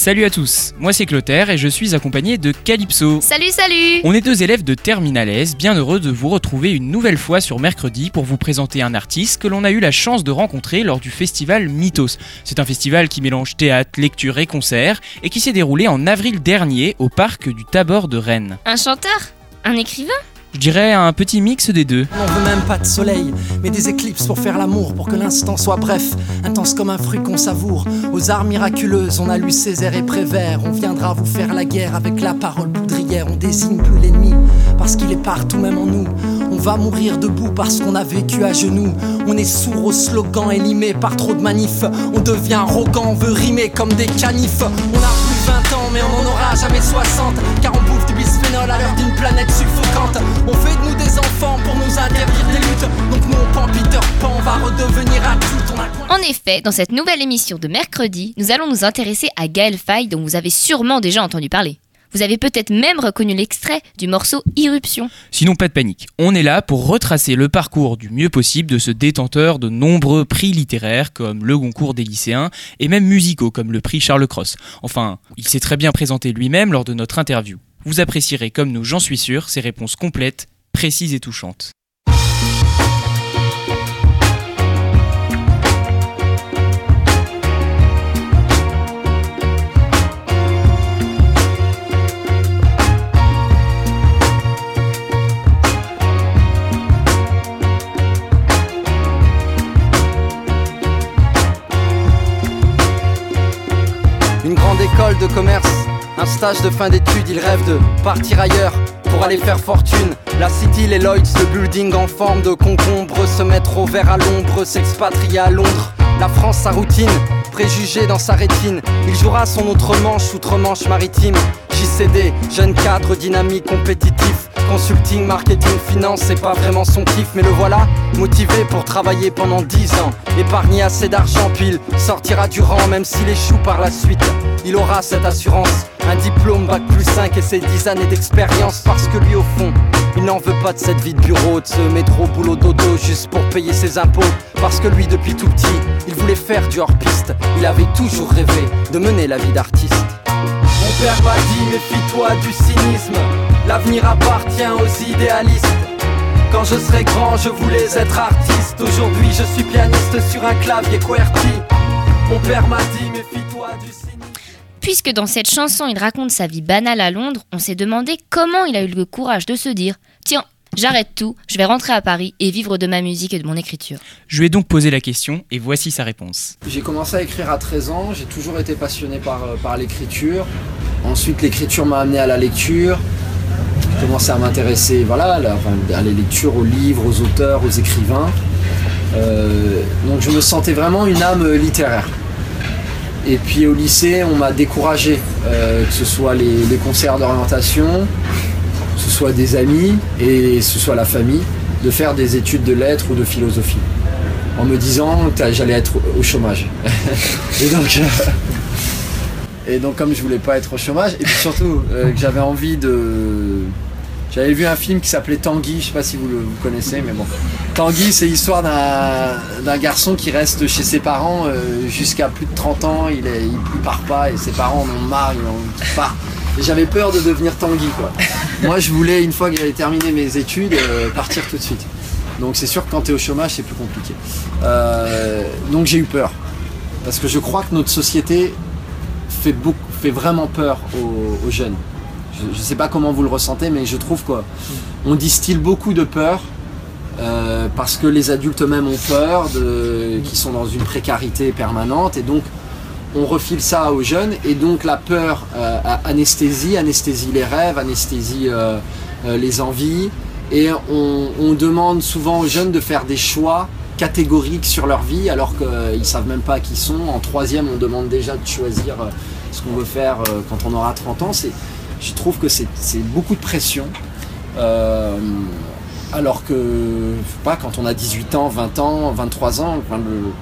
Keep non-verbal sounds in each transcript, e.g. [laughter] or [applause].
Salut à tous, moi c'est Clotaire et je suis accompagné de Calypso. Salut, salut On est deux élèves de Terminales, bien heureux de vous retrouver une nouvelle fois sur mercredi pour vous présenter un artiste que l'on a eu la chance de rencontrer lors du festival Mythos. C'est un festival qui mélange théâtre, lecture et concert et qui s'est déroulé en avril dernier au parc du Tabor de Rennes. Un chanteur? Un écrivain? Je dirais un petit mix des deux. On veut même pas de soleil, mais des éclipses pour faire l'amour, pour que l'instant soit bref, intense comme un fruit qu'on savoure. Aux arts miraculeuses, on a lu Césaire et Prévert. On viendra vous faire la guerre avec la parole poudrière. On désigne plus l'ennemi, parce qu'il est partout, même en nous. On va mourir debout parce qu'on a vécu à genoux. On est sourd aux slogans élimés par trop de manifs. On devient arrogant, on veut rimer comme des canifs. On a plus 20 ans, mais on en aura jamais 60. Car on bouffe du bisphénol à l'heure d'une planète suffocante. On fait de nous des enfants pour nous interdire des luttes. Donc nous on prend Peter Pan, on va redevenir adulte. On a point- En effet, dans cette nouvelle émission de mercredi, nous allons nous intéresser à Gaël Faye dont vous avez sûrement déjà entendu parler. Vous avez peut-être même reconnu l'extrait du morceau Irruption. Sinon, pas de panique. On est là pour retracer le parcours du mieux possible de ce détenteur de nombreux prix littéraires comme le Goncourt des lycéens et même musicaux comme le prix Charles Cross. Enfin, il s'est très bien présenté lui-même lors de notre interview. Vous apprécierez comme nous, j'en suis sûr, ses réponses complètes, précises et touchantes. Une grande école de commerce, un stage de fin d'études, il rêve de partir ailleurs pour aller faire fortune. La City, les Lloyds, le building en forme de concombre, se mettre au vert à l'ombre, s'expatrier à Londres. La France, sa routine, préjugé dans sa rétine. Il jouera son autre manche, outre-manche maritime. JCD, jeune cadre dynamique, compétitif. Consulting, marketing, finance, c'est pas vraiment son kiff, mais le voilà, motivé pour travailler pendant 10 ans. Épargner assez d'argent, pile, sortira du rang, même s'il échoue par la suite. Il aura cette assurance, un diplôme, bac plus 5 et ses 10 années d'expérience, parce que lui, au fond, il n'en veut pas de cette vie de bureau, de ce métro, boulot, dodo, juste pour payer ses impôts. Parce que lui, depuis tout petit, il voulait faire du hors-piste. Il avait toujours rêvé de mener la vie d'artiste. Mon père m'a dit méfie-toi du cynisme. L'avenir appartient aux idéalistes. Quand je serai grand je voulais être artiste. Aujourd'hui je suis pianiste sur un clavier QWERTY. Mon père m'a dit méfie-toi du cynisme. Puisque dans cette chanson il raconte sa vie banale à Londres, on s'est demandé comment il a eu le courage de se dire Tiens, j'arrête tout, je vais rentrer à Paris et vivre de ma musique et de mon écriture. Je lui ai donc posé la question et voici sa réponse. J'ai commencé à écrire à 13 ans, j'ai toujours été passionné par, euh, par l'écriture. Ensuite, l'écriture m'a amené à la lecture. J'ai commencé à m'intéresser voilà, à, la, enfin, à la lecture, aux livres, aux auteurs, aux écrivains. Euh, donc je me sentais vraiment une âme littéraire. Et puis au lycée, on m'a découragé, euh, que ce soit les, les concerts d'orientation, ce soit des amis et ce soit la famille, de faire des études de lettres ou de philosophie en me disant que j'allais être au chômage. [laughs] et donc, euh, et donc comme je voulais pas être au chômage, et puis surtout euh, que j'avais envie de, j'avais vu un film qui s'appelait Tanguy, je sais pas si vous le connaissez, mais bon. Tanguy, c'est l'histoire d'un garçon qui reste chez ses parents euh, jusqu'à plus de 30 ans, il, est, il, part pas et ses parents en ont marre, ils part. J'avais peur de devenir Tanguy quoi. [laughs] Moi je voulais, une fois que j'avais terminé mes études, euh, partir tout de suite. Donc c'est sûr que quand tu es au chômage, c'est plus compliqué. Euh, donc j'ai eu peur. Parce que je crois que notre société fait, beaucoup, fait vraiment peur aux, aux jeunes. Je ne sais pas comment vous le ressentez, mais je trouve qu'on distille beaucoup de peur. euh, parce que les adultes eux-mêmes ont peur, de, qui sont dans une précarité permanente, et donc on refile ça aux jeunes, et donc la peur euh, anesthésie, anesthésie les rêves, anesthésie euh, euh, les envies, et on, demande souvent aux jeunes de faire des choix catégoriques sur leur vie alors qu'ils savent même pas qui sont. En troisième, on demande déjà de choisir ce qu'on veut faire quand on aura 30 ans. Je trouve que c'est, beaucoup de pression. Alors que, pas, quand on a 18 ans, 20 ans, 23 ans, le-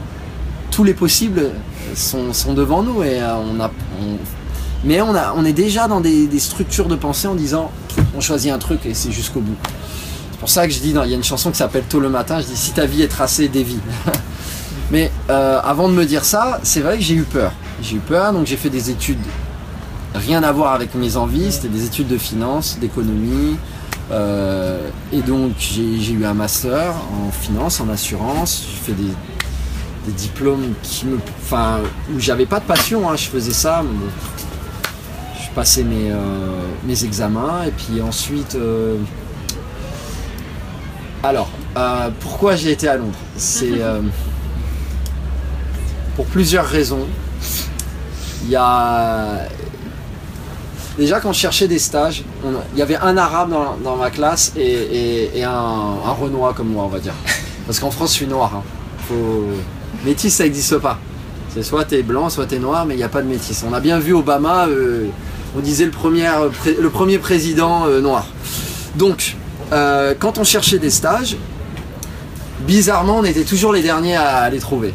tous les possibles sont, sont devant nous et euh, on a, on- mais on, a, on est déjà dans des, structures de pensée en disant on choisit un truc et c'est jusqu'au bout. C'est pour ça que je dis, il y a une chanson qui s'appelle Tôt le matin, je dis si ta vie est tracée, dévie. [laughs] Mais euh, avant de me dire ça, c'est vrai que j'ai eu peur. J'ai eu peur, donc j'ai fait des études rien à voir avec mes envies, c'était des études de finance, d'économie. euh, et donc j'ai eu un master en finance, en assurance. J'ai fait des, des diplômes qui me, enfin, où j'avais pas de passion. hein, je faisais ça. je passais mes, euh, mes examens et puis ensuite. euh, alors, euh, pourquoi j'ai été à Londres? C'est [laughs] pour plusieurs raisons. Il y a déjà quand je cherchais des stages, on il y avait un arabe dans, dans ma classe et, et- et un, un renois comme moi, on va dire. Parce qu'en France, je suis noir. hein. Faut... Métis, ça n'existe pas. C'est soit t'es blanc, soit t'es noir, mais il n'y a pas de métis. On a bien vu Obama, euh, on disait le premier, euh, président euh, noir. Donc, quand on cherchait des stages, bizarrement, on était toujours les derniers à les trouver.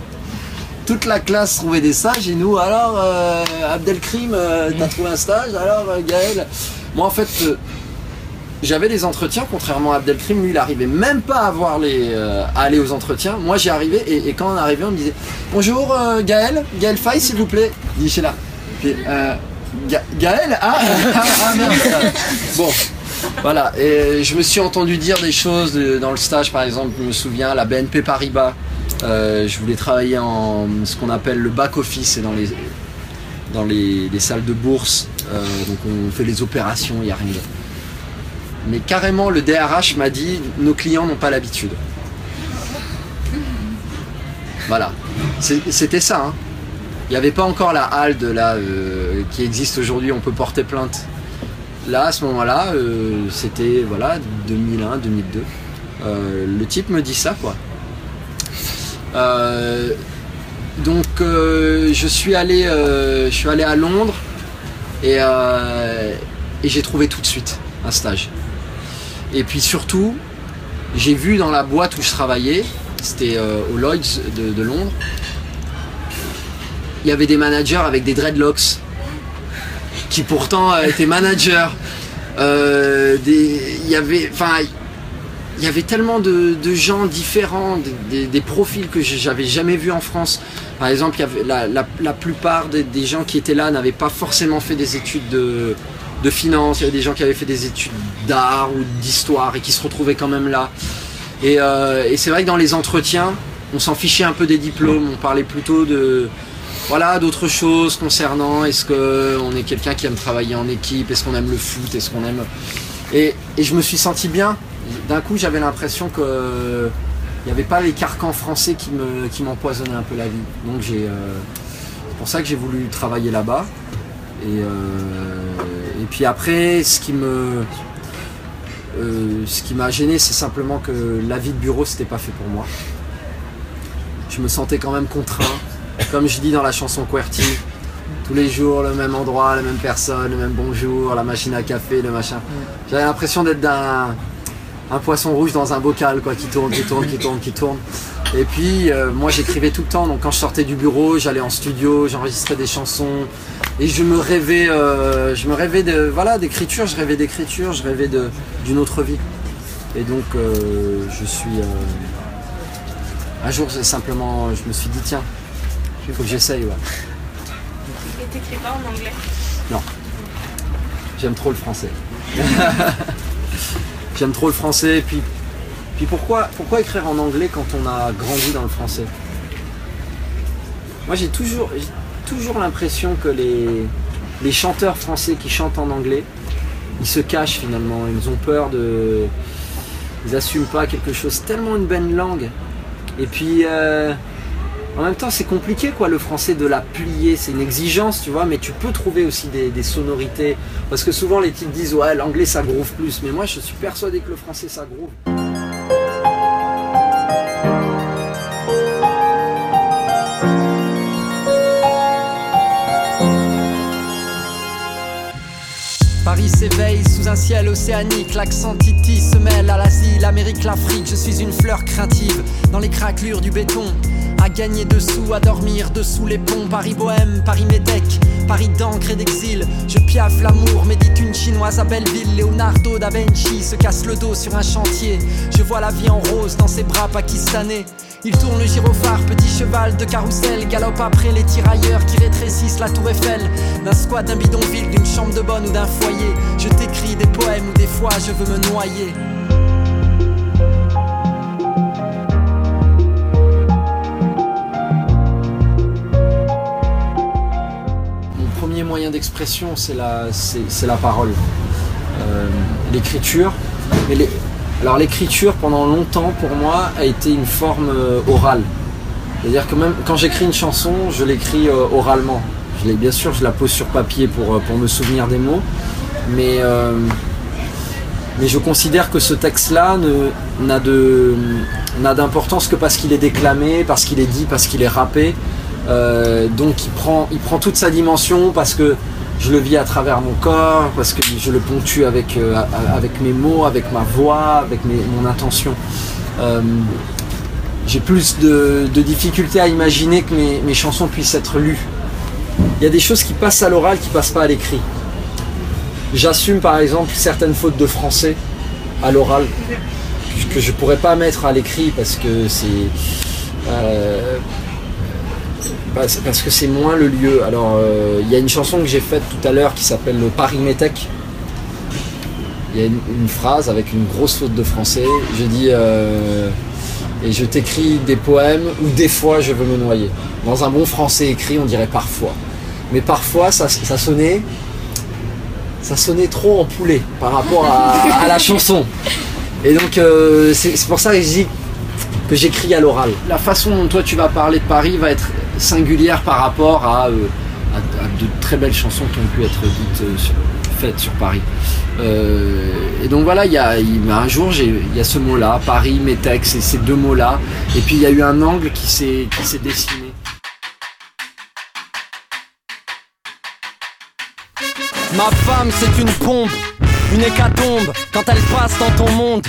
Toute la classe trouvait des stages et nous, alors, Abdelkrim, t'as trouvé un stage? Alors, Gaël? Moi, en fait, j'avais des entretiens, contrairement à Abdelkrim, lui, il arrivait même pas à, voir les, euh, à aller aux entretiens. Moi, j'y arrivais et, et quand on arrivait, on me disait Bonjour euh, Gaël, Gaël Faye, s'il vous plaît. Il dit, là. Puis, euh, Ga- Gaël Ah, [laughs] ah, ah, merde. Bon, voilà, et je me suis entendu dire des choses dans le stage, par exemple, je me souviens, la BNP Paribas, euh, je voulais travailler en ce qu'on appelle le back-office, c'est dans les, dans les, les salles de bourse, donc on fait les opérations, il n'y a rien. Mais carrément, le DRH m'a dit, nos clients n'ont pas l'habitude. Voilà, c'était ça. hein. Il n'y avait pas encore la HALD là, euh, qui existe aujourd'hui, on peut porter plainte. Là, à ce moment-là, euh, c'était voilà 2001, 2002. Euh, le type me dit ça, quoi. Donc, je suis allé, je allé à Londres et j'ai trouvé tout de suite un stage. Et puis surtout, j'ai vu dans la boîte où je travaillais, c'était euh, au Lloyd's de, Londres, il y avait des managers avec des dreadlocks qui pourtant euh, étaient managers. Euh, Il y avait, enfin, il y avait tellement de, gens différents, des, profils que j'avais jamais vus en France. Par exemple, la, plupart des gens qui étaient là n'avaient pas forcément fait des études de, de finance. Il y avait des gens qui avaient fait des études d'art ou d'histoire et qui se retrouvaient quand même là. Et, euh, et c'est vrai que dans les entretiens, on s'en fichait un peu des diplômes. On parlait plutôt de voilà d'autres choses concernant est-ce que on est quelqu'un qui aime travailler en équipe, est-ce qu'on aime le foot, est-ce qu'on aime et, je me suis senti bien. D'un coup, j'avais l'impression que il n'y avait pas les carcans français qui me qui m'empoisonnaient un peu la vie. Donc euh, c'est pour ça que j'ai voulu travailler là-bas. Euh, et puis après, ce qui me euh, m'a gêné, c'est simplement que la vie de bureau, c'était pas fait pour moi. Je me sentais quand même contraint. Comme je dis dans la chanson QWERTY, tous les jours, le même endroit, la même personne, le même bonjour, la machine à café, le machin. J'avais l'impression d'être d'un un poisson rouge dans un bocal, quoi, qui tourne, qui tourne, qui tourne, qui tourne. Et puis, euh, moi, j'écrivais tout le temps. Donc, quand je sortais du bureau, j'allais en studio, j'enregistrais des chansons, et je me rêvais, euh, je me rêvais de, voilà, d'écriture. Je rêvais d'écriture, je rêvais d'une autre vie. Et donc, euh, je suis. euh, un jour, c'est simplement, je me suis dit, tiens, il faut que j'essaye. Ouais. Et t'écris pas en anglais? J'aime trop le français. [laughs] J'aime trop le français. Et puis, puis pourquoi, pourquoi écrire en anglais quand on a grandi dans le français? Moi, j'ai toujours, toujours l'impression que les, chanteurs français qui chantent en anglais, ils se cachent finalement. Ils ont peur de. Ils n'assument pas quelque chose. Tellement une belle langue. Et puis. euh, en même temps, c'est compliqué, quoi, le français de la plier. C'est une exigence, tu vois, mais tu peux trouver aussi des, des sonorités. Parce que souvent, les types disent, ouais, l'anglais, ça groove plus. Mais moi, je suis persuadé que le français, ça groove. S'éveille sous un ciel océanique. L'accent Titi se mêle à l'Asie, l'Amérique, l'Afrique. Je suis une fleur craintive dans les craquelures du béton. À gagner dessous, à dormir dessous les ponts. Paris bohème, Paris médec, Paris d'encre et d'exil. Je piaffe l'amour, médite une chinoise à Belleville. Leonardo da Vinci se casse le dos sur un chantier. Je vois la vie en rose dans ses bras pakistanais. Il tourne le gyrophare, petit cheval de carrousel, galope après les tirailleurs qui rétrécissent la tour Eiffel. D'un squat, d'un bidonville, d'une chambre de bonne ou d'un foyer. Je t'écris des poèmes ou des fois je veux me noyer. Mon premier moyen d'expression, c'est la, la parole. Euh, l'écriture. Mais les- alors l'écriture, pendant longtemps, pour moi, a été une forme euh, orale. C'est-à-dire que même quand j'écris une chanson, je l'écris euh, oralement. Je bien sûr, je la pose sur papier pour, euh, me souvenir des mots. Mais, je considère que ce texte-là n'a, d'importance que parce qu'il est déclamé, parce qu'il est dit, parce qu'il est rappé. Donc il prend toute sa dimension parce que je le vis à travers mon corps, parce que je le ponctue avec, euh, avec mes mots, avec ma voix, avec mon intention. Euh, j'ai plus de, difficultés à imaginer que mes, mes chansons puissent être lues. Il y a des choses qui passent à l'oral qui passent pas à l'écrit. J'assume par exemple certaines fautes de français à l'oral que je pourrais pas mettre à l'écrit parce que c'est euh, parce, parce que c'est moins le lieu. Alors euh, il y a une chanson que j'ai faite tout à l'heure qui s'appelle le Paris Métèque. Il y a une, phrase avec une grosse faute de français. Je dis euh, et je t'écris des poèmes ou des fois je veux me noyer. Dans un bon français écrit, on dirait parfois. Mais parfois, ça, ça sonnait, ça sonnait trop en poulet par rapport à, la chanson. Et donc, euh, c'est pour ça que j'écris à l'oral. La façon dont toi tu vas parler de Paris va être singulière par rapport à, euh, à- de très belles chansons qui ont pu être dites, euh, faites sur Paris. Euh, et donc voilà, il y a, un jour, il y a ce mot-là, Paris, Métex, et ces deux mots-là. Et puis il y a eu un angle qui s'est dessiné. Ma femme, c'est une bombe, une hécatombe. Quand elle passe dans ton monde,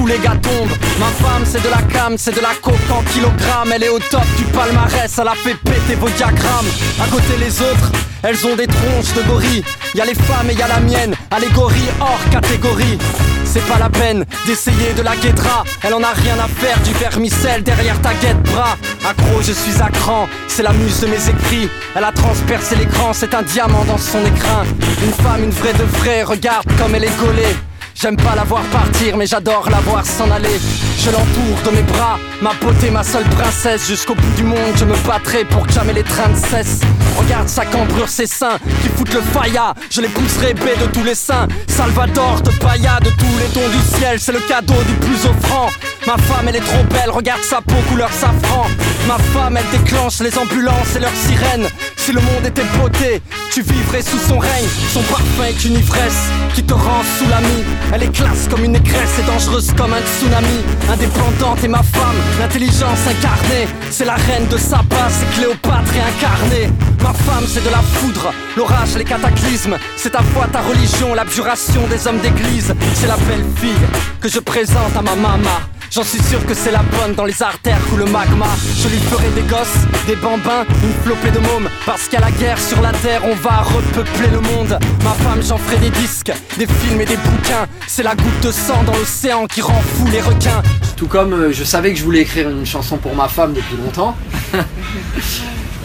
tous les gars tombent. Ma femme, c'est de la cam, c'est de la coke en kilogramme. Elle est au top du palmarès, elle a fait péter vos diagrammes. À côté, les autres, elles ont des tronches de gorilles. Y a les femmes et y a la mienne, allégorie hors catégorie. C'est pas la peine d'essayer de la guédra. Elle en a rien à faire du vermicelle derrière ta guette bras. Accro, je suis à cran, c'est la muse de mes écrits. Elle a transpercé l'écran, c'est un diamant dans son écrin. Une femme, une vraie de vraie, regarde comme elle est gaulée. J'aime pas la voir partir, mais j'adore la voir s'en aller. Je l'entoure de mes bras, ma beauté, ma seule princesse. Jusqu'au bout du monde, je me battrai pour que jamais les trains ne cessent. Regarde sa cambrure, ses seins qui foutent le faïa. Je les pousserai baie de tous les seins. Salvador de Paya, de tous les dons du ciel, c'est le cadeau du plus offrant. Ma femme, elle est trop belle, regarde sa peau couleur safran. Ma femme, elle déclenche les ambulances et leurs sirènes. Si le monde était beauté, tu vivrais sous son règne. Son parfum est une ivresse qui te rend sous l'ami. Elle est classe comme une négresse et dangereuse comme un tsunami. Indépendante et ma femme, l'intelligence incarnée. C'est la reine de Saba, c'est Cléopâtre incarnée. Ma femme, c'est de la foudre, l'orage, les cataclysmes. C'est ta foi, ta religion, l'abjuration des hommes d'église. C'est la belle fille que je présente à ma maman. J'en suis sûr que c'est la bonne dans les artères où le magma. Je lui ferai des gosses, des bambins, une flopée de mômes. Parce qu'à la guerre sur la terre, on va repeupler le monde. Ma femme, j'en ferai des disques, des films et des bouquins. C'est la goutte de sang dans l'océan qui rend fou les requins. Tout comme euh, je savais que je voulais écrire une chanson pour ma femme depuis longtemps. [laughs]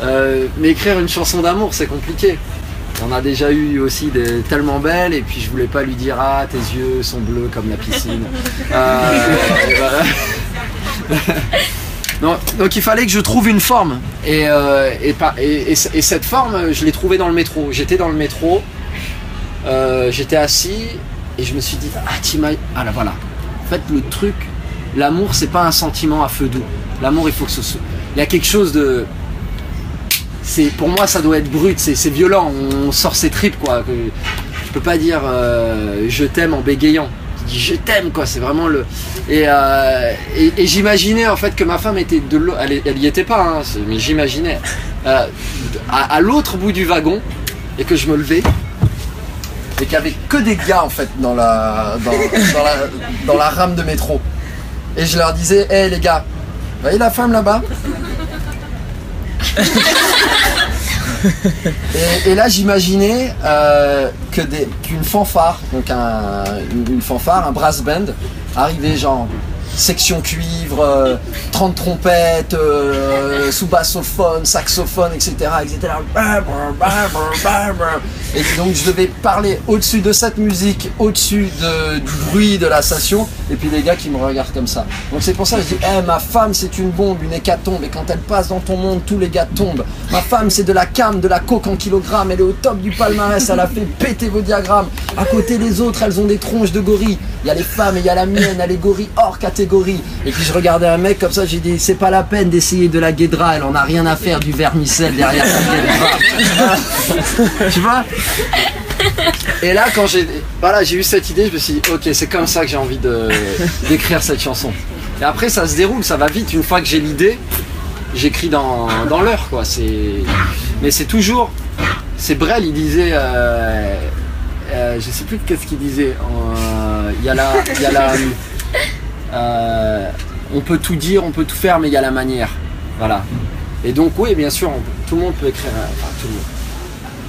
Euh, mais écrire une chanson d'amour, c'est compliqué. On a déjà eu aussi des tellement belles et puis je voulais pas lui dire ah tes yeux sont bleus comme la piscine. [laughs] Euh, donc, donc il fallait que je trouve une forme et, euh, et cette forme je l'ai trouvée dans le métro. J'étais dans le métro, euh, j'étais assis et je me suis dit ah t'imagines ah là voilà. En fait le truc, l'amour c'est pas un sentiment à feu doux. L'amour il faut que ce soit il y a quelque chose de c'est pour moi ça doit être brut, c'est violent, on sort ses tripes quoi. je peux pas dire euh, je t'aime en bégayant. Je dis je t'aime quoi, c'est vraiment le. Et, euh, j'imaginais en fait que ma femme était de l'autre, elle, y était pas, hein, mais j'imaginais euh, à, l'autre bout du wagon et que je me levais et qu'il y avait que des gars en fait dans la, dans, la, dans la rame de métro. Et je leur disais, hé les gars, voyez la femme là-bas? Et, là j'imaginais euh, qu'une fanfare, donc un- une, une fanfare, un brass band, arrivait genre section cuivre, euh, 30 trompettes, euh, sous-bassophone, saxophone, etc. etc. Et donc je devais parler au-dessus de cette musique, au-dessus de- du bruit de la station, et puis les gars qui me regardent comme ça. Donc c'est pour ça que je dis, Eh, ma femme c'est une bombe, une hécatombe, et quand elle passe dans ton monde, tous les gars tombent. Ma femme c'est de la cam, de la coke en kilogramme, elle est au top du palmarès, elle a fait péter vos diagrammes. À côté des autres, elles ont des tronches de gorilles. Il y a les femmes il y a la mienne, elle est gorille hors catégorie. Et puis je regardais un mec comme ça, j'ai dit, c'est pas la peine d'essayer de la guédra, elle en a rien à faire du vermicelle derrière guédra. [laughs] tu vois et là, quand j'ai voilà, j'ai eu cette idée, je me suis dit, ok, c'est comme ça que j'ai envie d'écrire cette chanson. Et après, ça se déroule, ça va vite. Une fois que j'ai l'idée, j'écris dans, dans l'heure, quoi. C'est, mais c'est toujours, c'est Brel, il disait, euh, euh, je sais plus qu'est-ce qu'il disait. Euh, Il y a y a la, euh, on peut tout dire, on peut tout faire, mais il y a la manière. Voilà. Et donc, oui, bien sûr, tout le monde peut écrire. Enfin, tout le monde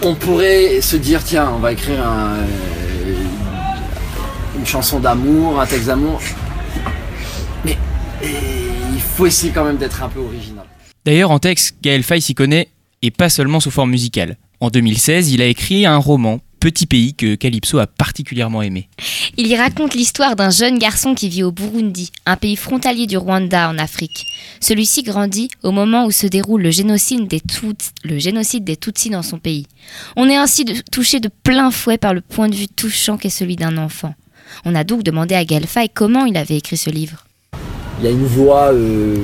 on pourrait se dire tiens on va écrire euh, une chanson d'amour, un texte d'amour. Mais et, il faut essayer quand même d'être un peu original. D'ailleurs, en texte, Gaël Faye s'y connaît, et pas seulement sous forme musicale. En 2016, il a écrit un roman, Petit pays, que Calypso a particulièrement aimé. Il y raconte l'histoire d'un jeune garçon qui vit au Burundi, un pays frontalier du Rwanda en Afrique. Celui-ci grandit au moment où se déroule le génocide des, Tuts- le génocide des Tutsis dans son pays. On est ainsi de- touché de plein fouet par le point de vue touchant qu'est celui d'un enfant. On a donc demandé à Gaël Faye comment il avait écrit ce livre. Il y a une voix euh,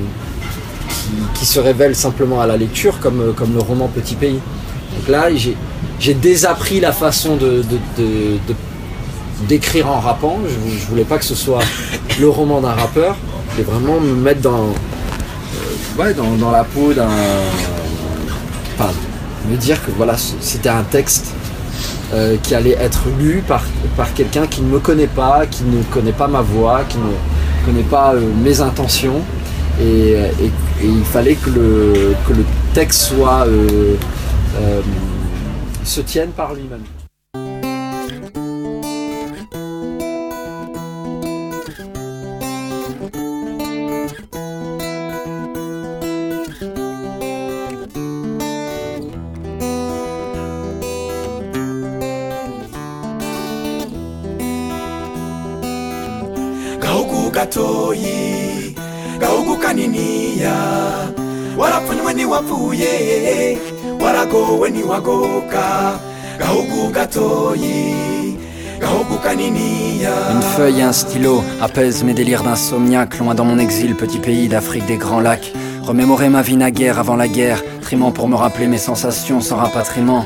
qui, qui se révèle simplement à la lecture, comme, euh, comme le roman Petit Pays. Donc là, j'ai, j'ai désappris la façon de, d'écrire en rappant. Je, je voulais pas que ce soit [laughs] le roman d'un rappeur. Je voulais vraiment me mettre dans, euh, ouais, dans, dans la peau d'un. Enfin, me dire que voilà, c'était un texte euh, qui allait être lu par, par quelqu'un qui ne me connaît pas, qui ne connaît pas ma voix, qui ne connaît pas euh, mes intentions. Et, et- et il fallait que le, que le texte soit. euh, se tienne par lui-même. gahugu gatoyi gahugu kaniniya warapfunywe ntiwapfuye Une feuille et un stylo apaisent mes délires d'insomniaque, loin dans mon exil, petit pays d'Afrique des grands lacs. Remémorer ma vie naguère avant la guerre, trimant pour me rappeler mes sensations sans rapatriement.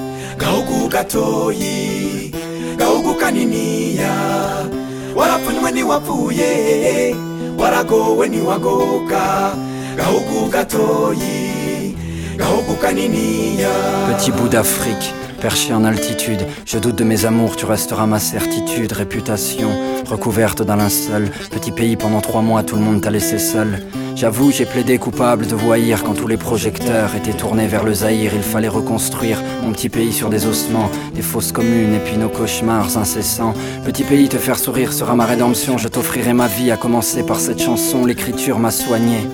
Gahugu gatoyi gahugu kaniniya. Warapfunywe ntiwapfuye waragowe ntiwagoka gahugu gatoyi gahugu kaniniya. Petit bout d'Afrique, perché en altitude, je doute de mes amours, tu resteras ma certitude, réputation, recouverte d'un linceul. Petit pays, pendant trois mois, tout le monde t'a laissé seul. J'avoue, j'ai plaidé coupable de voyir quand tous les projecteurs étaient tournés vers le Zaïre. Il fallait reconstruire mon petit pays sur des ossements, des fausses communes et puis nos cauchemars incessants. Petit pays, te faire sourire sera ma rédemption. Je t'offrirai ma vie, à commencer par cette chanson. L'écriture m'a soigné.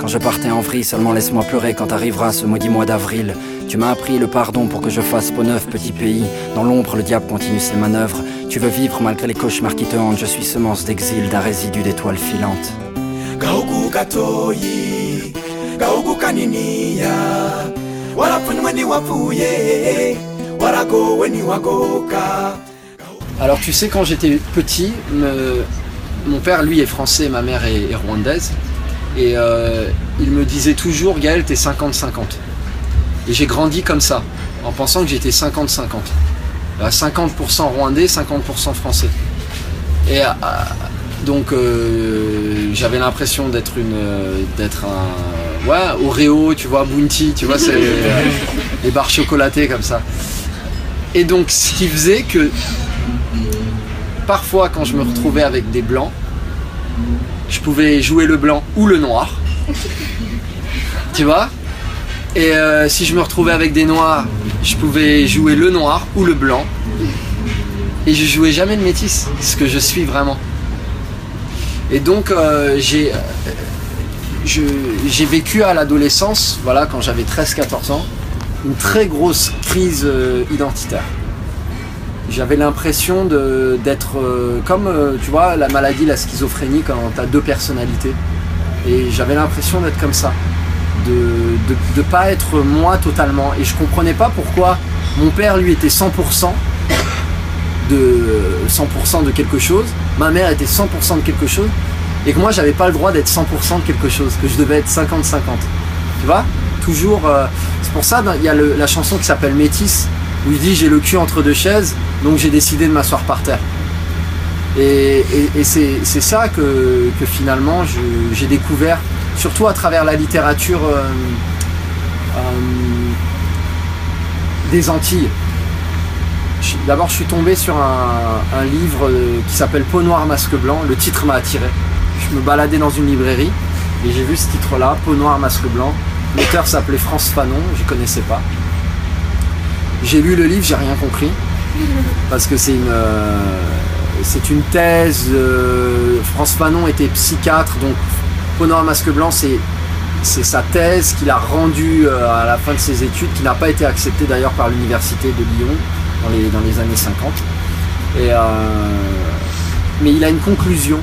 Quand je partais en vrille, seulement laisse-moi pleurer quand arrivera ce maudit mois d'avril. Tu m'as appris le pardon pour que je fasse peau neuf, petit pays. Dans l'ombre, le diable continue ses manœuvres. Tu veux vivre malgré les cauchemars qui te hantent. Je suis semence d'exil d'un résidu d'étoiles filantes. Alors tu sais, quand j'étais petit, mon père, lui, est français, ma mère est, rwandaise. Et euh, il me disait toujours, Gaël, t'es 50-50. Et j'ai grandi comme ça, en pensant que j'étais 50-50. Euh, 50% rwandais, 50% français. Et euh, donc euh, j'avais l'impression d'être une euh, d'être un ouais Oreo tu vois Bounty tu vois c'est euh, [laughs] les barres chocolatées comme ça. Et donc ce qui faisait que parfois quand je me retrouvais avec des blancs je pouvais jouer le blanc ou le noir. [laughs] Tu vois? Et euh, si je me retrouvais avec des noirs je pouvais jouer le noir ou le blanc. Et je jouais jamais le métis ce que je suis vraiment et donc euh, j'ai euh, j'ai vécu à l'adolescence, voilà, quand j'avais 13-14 ans, une très grosse crise euh, identitaire. J'avais l'impression d'être comme, tu vois, la maladie, la schizophrénie, quand tu as deux personnalités. Et j'avais l'impression d'être comme ça, de ne pas être moi totalement. Et je comprenais pas pourquoi mon père, lui, était 100% de 100% de quelque chose, ma mère était 100% de quelque chose, et que moi j'avais pas le droit d'être 100% de quelque chose, que je devais être 50-50. Tu vois? Toujours. euh, c'est pour ça, dans- il y a la chanson qui s'appelle Métis, où il dit j'ai le cul entre deux chaises, donc j'ai décidé de m'asseoir par terre. Et, c'est ça que, finalement j'ai découvert, surtout à travers la littérature euh, euh, des Antilles. D'abord, je suis tombé sur un, livre euh, qui s'appelle Peau noire, masque blanc. Le titre m'a attiré. Je me baladais dans une librairie et j'ai vu ce titre-là, Peau noire, masque blanc. L'auteur s'appelait France Fanon, je connaissais pas. J'ai lu le livre, j'ai rien compris parce que c'est une euh, une thèse. euh, France Fanon était psychiatre, donc Peau noire, masque blanc, c'est c'est sa thèse qu'il a rendue euh, à la fin de ses études, qui n'a pas été acceptée d'ailleurs par l'université de Lyon dans les, dans les années 50. Et, euh, mais il a une conclusion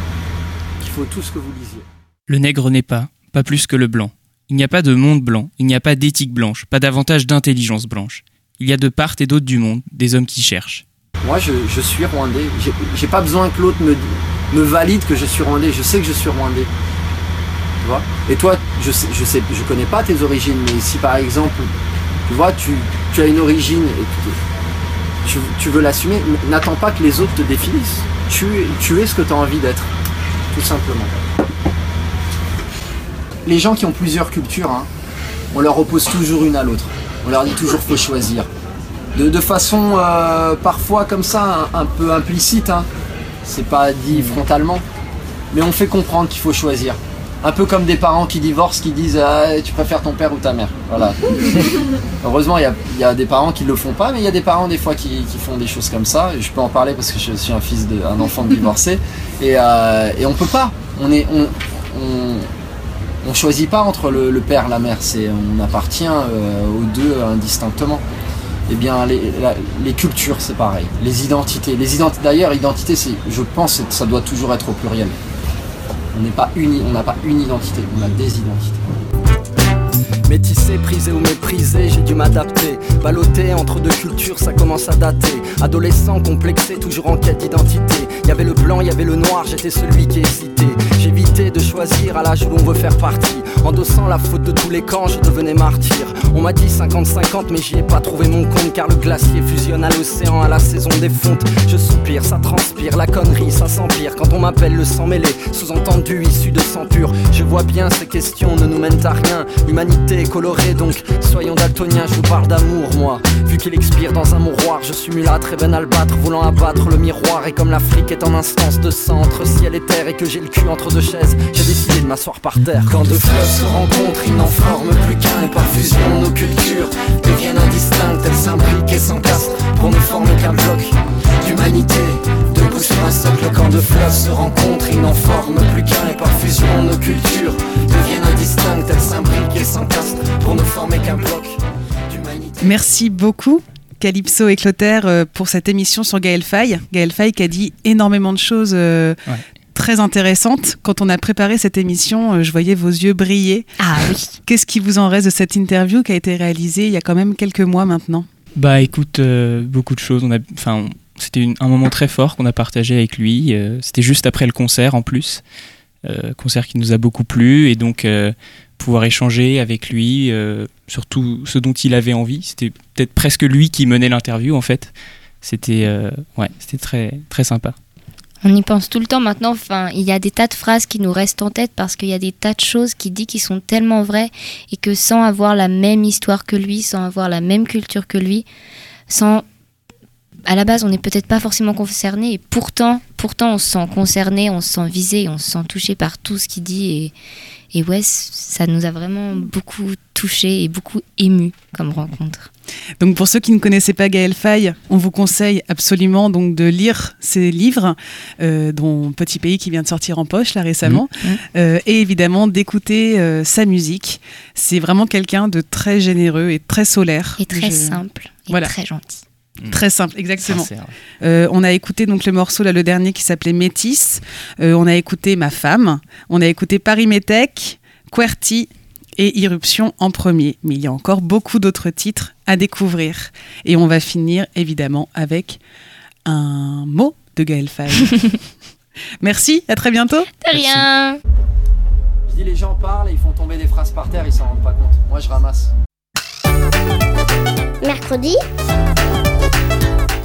qu'il faut tous que vous lisiez. Le nègre n'est pas, pas plus que le blanc. Il n'y a pas de monde blanc, il n'y a pas d'éthique blanche, pas davantage d'intelligence blanche. Il y a de part et d'autre du monde, des hommes qui cherchent. Moi, je, je suis rwandais. J'ai- pas besoin que l'autre me, me valide que je suis rwandais. Je sais que je suis rwandais. Tu vois? Et toi, je sais, je sais, je connais pas tes origines, mais si par exemple, tu vois, tu, tu as une origine et tu, veux l'assumer, n- n'attends pas que les autres te définissent. Tu, es- ce que tu as envie d'être, tout simplement. Les gens qui ont plusieurs cultures, hein, on leur oppose toujours une à l'autre. On leur dit toujours faut choisir de, façon euh, parfois comme ça, un, un peu implicite. hein. C'est pas dit frontalement, mais on fait comprendre qu'il faut choisir. Un peu comme des parents qui divorcent, qui disent Ah, tu préfères ton père ou ta mère. Voilà. [laughs] Heureusement, il y y a des parents qui le font pas, mais il y a des parents des fois qui, qui font des choses comme ça. Et je peux en parler parce que je suis un fils de, un enfant de divorcé, et, euh, et on peut pas. On est, on, on, on choisit pas entre le, le père et la mère. C'est, on appartient euh, aux deux indistinctement. Eh bien, les, la- les cultures, c'est pareil. Les identités. Les identi- D'ailleurs, identité, c'est, je pense que ça doit toujours être au pluriel. On n'est pas uni, on n'a pas une identité, on a des identités. Métissé, prisé ou méprisé, j'ai dû m'adapter. Ballotté entre deux cultures, ça commence à dater. Adolescent, complexé, toujours en quête d'identité. Y avait le blanc, y avait le noir, j'étais celui qui hésitait. De choisir à l'âge où l'on veut faire partie. Endossant la faute de tous les camps, je devenais martyr. On m'a dit 50-50, mais j'y ai pas trouvé mon compte. Car le glacier fusionne à l'océan à la saison des fontes. Je soupire, ça transpire, la connerie, ça s'empire. Quand on m'appelle le sang mêlé, sous-entendu issu de sang pur. Je vois bien ces questions ne nous mènent à rien. L'humanité est colorée, donc soyons daltoniens. Je vous parle d'amour, moi. Vu qu'il expire dans un mouroir, je suis mulâtre et veine albâtre, voulant abattre le miroir. Et comme l'Afrique est en instance de sang entre ciel et terre, et que j'ai le cul entre deux chaises, j'ai décidé de m'asseoir par terre. Quand deux fleuves se rencontrent, ils n'en forment plus qu'un, et par fusion, nos cultures deviennent indistinctes. Elles s'imbriquent et s'encastrent pour ne former qu'un bloc d'humanité. Debout sur un socle, quand deux fleuves se rencontrent, ils n'en forment plus qu'un, et par fusion, nos cultures deviennent indistinctes. Elles s'imbriquent et s'encastrent pour ne former qu'un bloc d'humanité. Merci beaucoup. Calypso et Clotaire euh, pour cette émission sur Gaël Faye. Gaël Faye qui a dit énormément de choses euh, Ouais. Très intéressantes. Quand on a préparé cette émission, euh, je voyais vos yeux briller. Ah oui. Qu'est-ce qui vous en reste de cette interview qui a été réalisée il y a quand même quelques mois maintenant? Bah écoute, euh, beaucoup de choses. On a, enfin, on, c'était un moment très fort qu'on a partagé avec lui. Euh, c'était juste après le concert en plus, Euh, concert qui nous a beaucoup plu et donc euh, pouvoir échanger avec lui euh, sur tout ce dont il avait envie. C'était peut-être presque lui qui menait l'interview en fait. C'était euh, ouais, c'était très très sympa. On y pense tout le temps maintenant. Enfin, il y a des tas de phrases qui nous restent en tête parce qu'il y a des tas de choses qu'il dit qui sont tellement vraies et que sans avoir la même histoire que lui, sans avoir la même culture que lui, sans à la base, on n'est peut-être pas forcément concerné et pourtant, pourtant, on se sent concerné, on se sent visé, on se sent touché par tout ce qu'il dit et, ouais, ça nous a vraiment beaucoup touché et beaucoup ému comme rencontre. Donc pour ceux qui ne connaissaient pas Gaël Faye, on vous conseille absolument donc de lire ses livres, euh, dont Petit Pays qui vient de sortir en poche là récemment, Mhm. euh, et évidemment d'écouter euh, sa musique. C'est vraiment quelqu'un de très généreux et très solaire. Et très Je- simple et Voilà. très gentil. Très simple, exactement. Sincère. Euh, on a écouté donc le morceau là, le dernier qui s'appelait Métis. Euh, on a écouté Ma femme. On a écouté Paris Métèque, QWERTY et Irruption en premier. Mais il y a encore beaucoup d'autres titres à découvrir. Et on va finir évidemment avec un mot de Gaël Faye. [laughs] Merci, à très bientôt. De rien. Je dis les gens parlent et ils font tomber des phrases par terre, ils s'en rendent pas compte. Moi je ramasse. Mercredi.